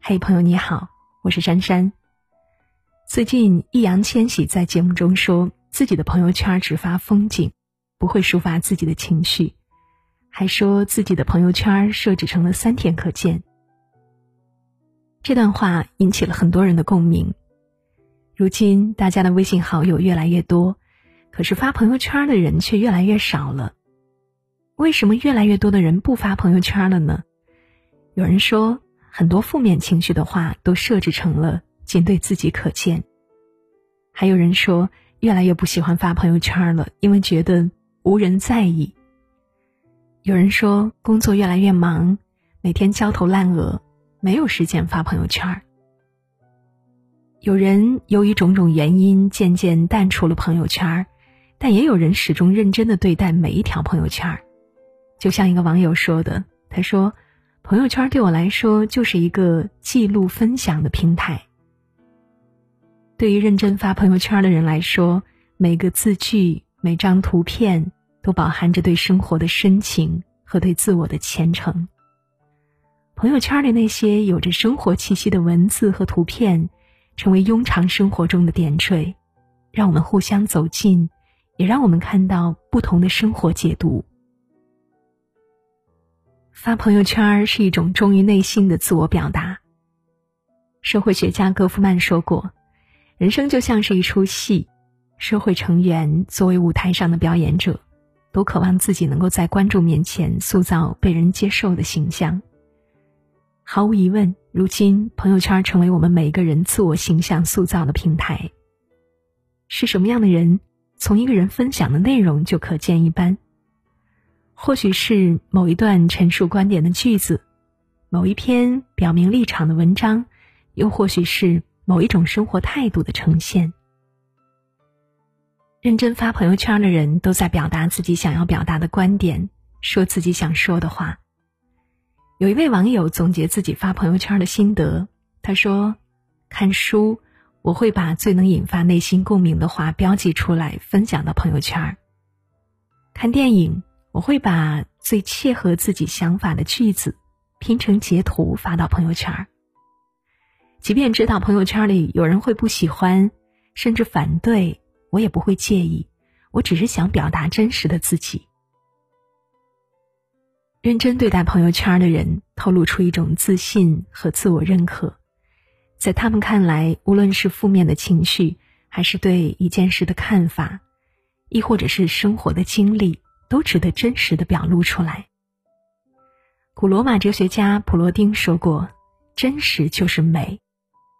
嘿，朋友你好，我是珊珊。最近，易烊千玺在节目中说自己的朋友圈只发风景，不会抒发自己的情绪，还说自己的朋友圈设置成了三天可见。这段话引起了很多人的共鸣。如今，大家的微信好友越来越多，可是发朋友圈的人却越来越少了。为什么越来越多的人不发朋友圈了呢？有人说，很多负面情绪的话都设置成了。仅对自己可见。还有人说，越来越不喜欢发朋友圈了，因为觉得无人在意。有人说，工作越来越忙，每天焦头烂额，没有时间发朋友圈。有人由于种种原因渐渐淡出了朋友圈，但也有人始终认真的对待每一条朋友圈。就像一个网友说的，他说：“朋友圈对我来说就是一个记录分享的平台。”对于认真发朋友圈的人来说，每个字句、每张图片都饱含着对生活的深情和对自我的虔诚。朋友圈里那些有着生活气息的文字和图片，成为庸常生活中的点缀，让我们互相走近，也让我们看到不同的生活解读。发朋友圈是一种忠于内心的自我表达。社会学家戈夫曼说过。人生就像是一出戏，社会成员作为舞台上的表演者，都渴望自己能够在观众面前塑造被人接受的形象。毫无疑问，如今朋友圈成为我们每一个人自我形象塑造的平台。是什么样的人，从一个人分享的内容就可见一斑。或许是某一段陈述观点的句子，某一篇表明立场的文章，又或许是。某一种生活态度的呈现。认真发朋友圈的人都在表达自己想要表达的观点，说自己想说的话。有一位网友总结自己发朋友圈的心得，他说：“看书，我会把最能引发内心共鸣的话标记出来，分享到朋友圈；看电影，我会把最切合自己想法的句子拼成截图发到朋友圈。”即便知道朋友圈里有人会不喜欢，甚至反对，我也不会介意。我只是想表达真实的自己。认真对待朋友圈的人，透露出一种自信和自我认可。在他们看来，无论是负面的情绪，还是对一件事的看法，亦或者是生活的经历，都值得真实的表露出来。古罗马哲学家普罗丁说过：“真实就是美。”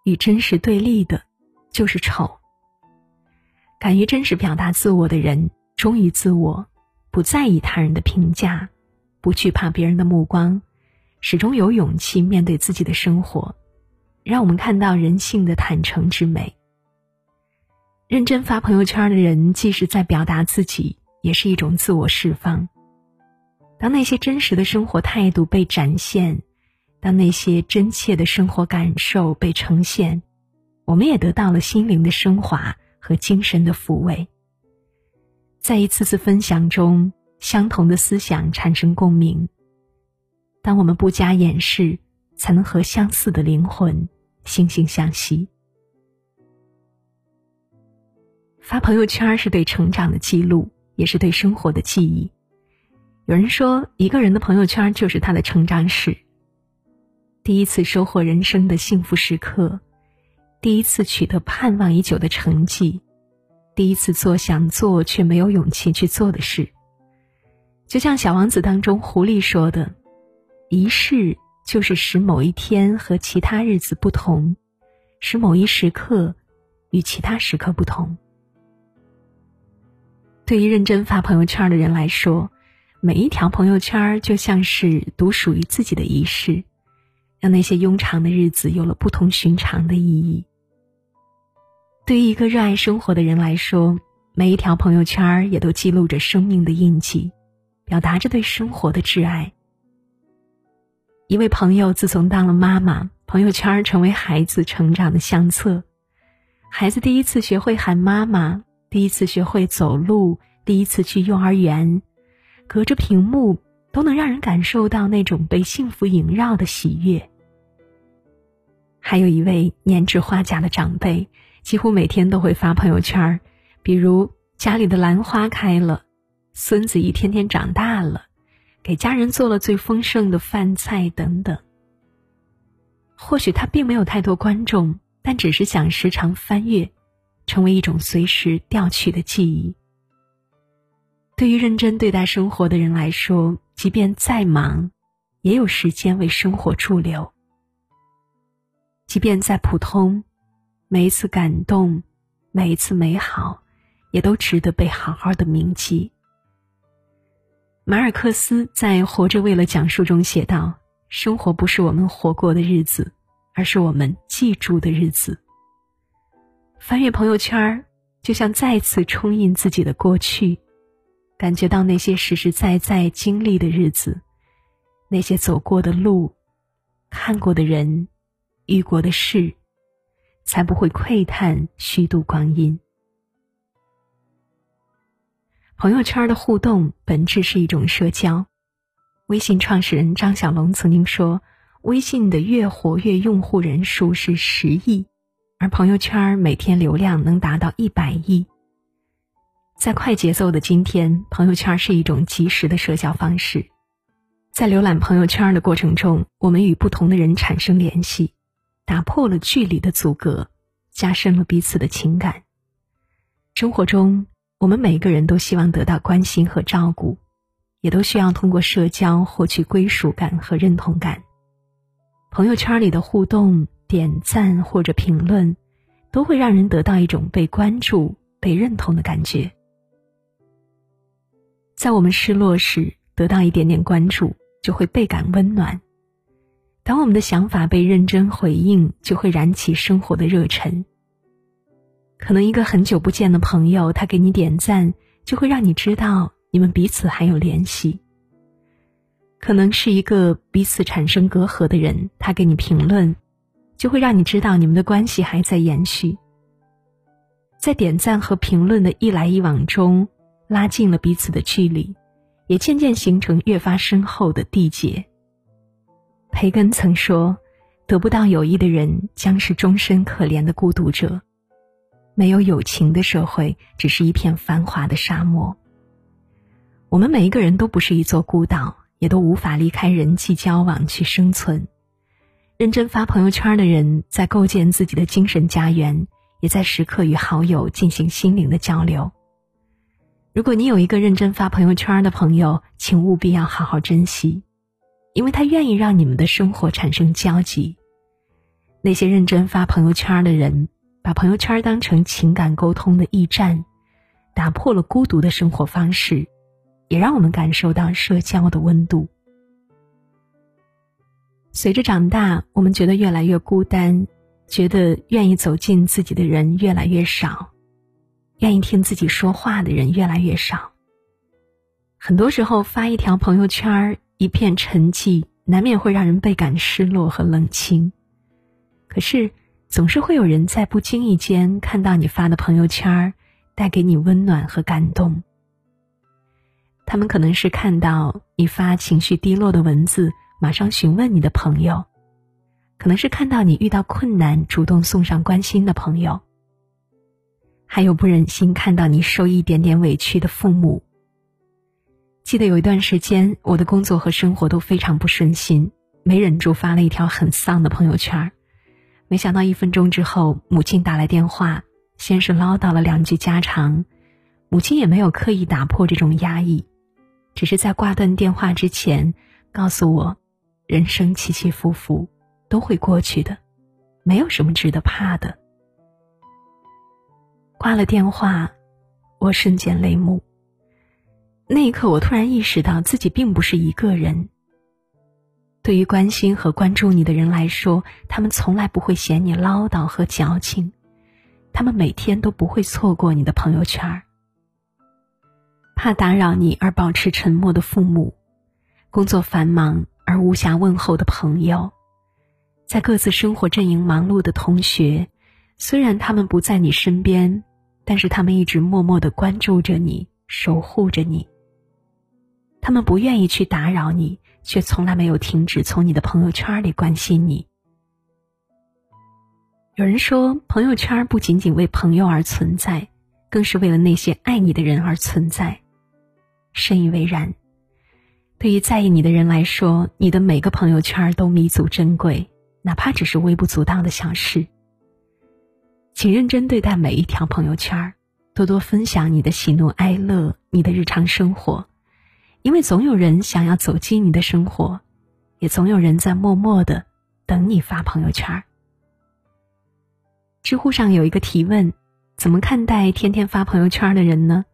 与真实对立的，就是丑。敢于真实表达自我的人，忠于自我，不在意他人的评价，不惧怕别人的目光，始终有勇气面对自己的生活，让我们看到人性的坦诚之美。认真发朋友圈的人，既是在表达自己，也是一种自我释放。当那些真实的生活态度被展现。当那些真切的生活感受被呈现，我们也得到了心灵的升华和精神的抚慰。在一次次分享中，相同的思想产生共鸣。当我们不加掩饰，才能和相似的灵魂惺惺相惜。发朋友圈是对成长的记录，也是对生活的记忆。有人说，一个人的朋友圈就是他的成长史。第一次收获人生的幸福时刻，第一次取得盼望已久的成绩，第一次做想做却没有勇气去做的事。就像《小王子》当中狐狸说的：“一世就是使某一天和其他日子不同，使某一时刻与其他时刻不同。”对于认真发朋友圈的人来说，每一条朋友圈就像是独属于自己的仪式。让那些庸常的日子有了不同寻常的意义。对于一个热爱生活的人来说，每一条朋友圈也都记录着生命的印记，表达着对生活的挚爱。一位朋友自从当了妈妈，朋友圈成为孩子成长的相册。孩子第一次学会喊妈妈，第一次学会走路，第一次去幼儿园，隔着屏幕都能让人感受到那种被幸福萦绕的喜悦。还有一位年至花甲的长辈，几乎每天都会发朋友圈比如家里的兰花开了，孙子一天天长大了，给家人做了最丰盛的饭菜等等。或许他并没有太多观众，但只是想时常翻阅，成为一种随时调取的记忆。对于认真对待生活的人来说，即便再忙，也有时间为生活驻留；即便再普通，每一次感动，每一次美好，也都值得被好好的铭记。马尔克斯在《活着为了讲述》中写道。生活不是我们活过的日子，而是我们记住的日子。翻阅朋友圈就像再次冲印自己的过去，感觉到那些实实在在经历的日子，那些走过的路，看过的人，遇过的事，才不会喟叹虚度光阴。朋友圈的互动本质是一种社交。微信创始人张小龙曾经说：“微信的月活跃用户人数是十亿，而朋友圈每天流量能达到一百亿。”在快节奏的今天，朋友圈是一种即时的社交方式。在浏览朋友圈的过程中，我们与不同的人产生联系，打破了距离的阻隔，加深了彼此的情感。生活中，我们每个人都希望得到关心和照顾。也都需要通过社交获取归属感和认同感。朋友圈里的互动、点赞或者评论，都会让人得到一种被关注、被认同的感觉。在我们失落时，得到一点点关注，就会倍感温暖；当我们的想法被认真回应，就会燃起生活的热忱。可能一个很久不见的朋友，他给你点赞，就会让你知道。你们彼此还有联系，可能是一个彼此产生隔阂的人，他给你评论，就会让你知道你们的关系还在延续。在点赞和评论的一来一往中，拉近了彼此的距离，也渐渐形成越发深厚的缔结。培根曾说：“得不到友谊的人，将是终身可怜的孤独者。没有友情的社会，只是一片繁华的沙漠。”我们每一个人都不是一座孤岛，也都无法离开人际交往去生存。认真发朋友圈的人，在构建自己的精神家园，也在时刻与好友进行心灵的交流。如果你有一个认真发朋友圈的朋友，请务必要好好珍惜，因为他愿意让你们的生活产生交集。那些认真发朋友圈的人，把朋友圈当成情感沟通的驿站，打破了孤独的生活方式。也让我们感受到社交的温度。随着长大，我们觉得越来越孤单，觉得愿意走进自己的人越来越少，愿意听自己说话的人越来越少。很多时候，发一条朋友圈，一片沉寂，难免会让人倍感失落和冷清。可是，总是会有人在不经意间看到你发的朋友圈，带给你温暖和感动。他们可能是看到你发情绪低落的文字，马上询问你的朋友；可能是看到你遇到困难，主动送上关心的朋友；还有不忍心看到你受一点点委屈的父母。记得有一段时间，我的工作和生活都非常不顺心，没忍住发了一条很丧的朋友圈没想到一分钟之后，母亲打来电话，先是唠叨了两句家常，母亲也没有刻意打破这种压抑。只是在挂断电话之前，告诉我，人生起起伏伏，都会过去的，没有什么值得怕的。挂了电话，我瞬间泪目。那一刻，我突然意识到自己并不是一个人。对于关心和关注你的人来说，他们从来不会嫌你唠叨和矫情，他们每天都不会错过你的朋友圈儿。怕打扰你而保持沉默的父母，工作繁忙而无暇问候的朋友，在各自生活阵营忙碌的同学，虽然他们不在你身边，但是他们一直默默的关注着你，守护着你。他们不愿意去打扰你，却从来没有停止从你的朋友圈里关心你。有人说，朋友圈不仅仅为朋友而存在，更是为了那些爱你的人而存在。深以为然。对于在意你的人来说，你的每个朋友圈都弥足珍贵，哪怕只是微不足道的小事。请认真对待每一条朋友圈，多多分享你的喜怒哀乐，你的日常生活，因为总有人想要走进你的生活，也总有人在默默的等你发朋友圈。知乎上有一个提问：怎么看待天天发朋友圈的人呢？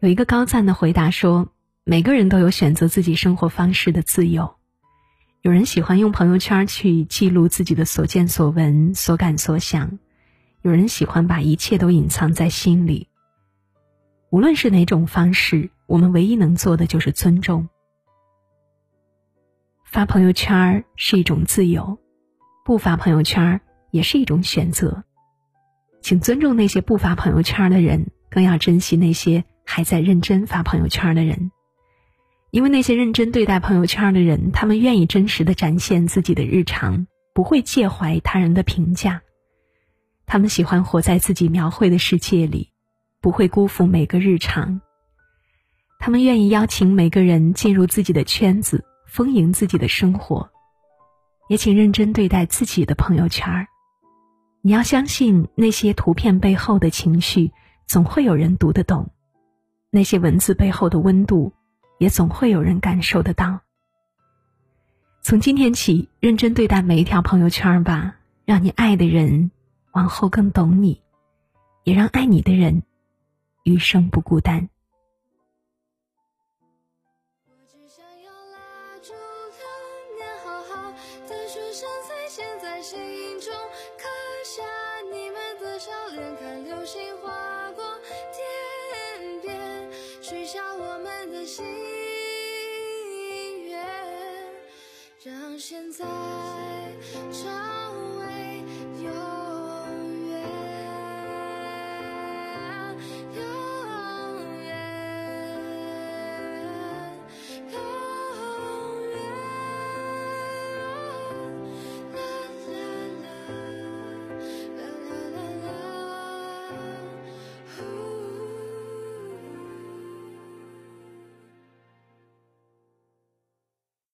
有一个高赞的回答说。每个人都有选择自己生活方式的自由。有人喜欢用朋友圈去记录自己的所见所闻、所感所想；有人喜欢把一切都隐藏在心里。无论是哪种方式，我们唯一能做的就是尊重。发朋友圈是一种自由，不发朋友圈也是一种选择。请尊重那些不发朋友圈的人，更要珍惜那些还在认真发朋友圈的人。因为那些认真对待朋友圈的人，他们愿意真实的展现自己的日常，不会介怀他人的评价。他们喜欢活在自己描绘的世界里，不会辜负每个日常。他们愿意邀请每个人进入自己的圈子，丰盈自己的生活。也请认真对待自己的朋友圈。你要相信，那些图片背后的情绪，总会有人读得懂；那些文字背后的温度。也总会有人感受得到。从今天起，认真对待每一条朋友圈吧，让你爱的人往后更懂你，也让爱你的人余生不孤单。只想要拉住流年，好好地说声再见，在心中刻下你们的笑脸，看流星划过天边，许下我们的心愿，让现在。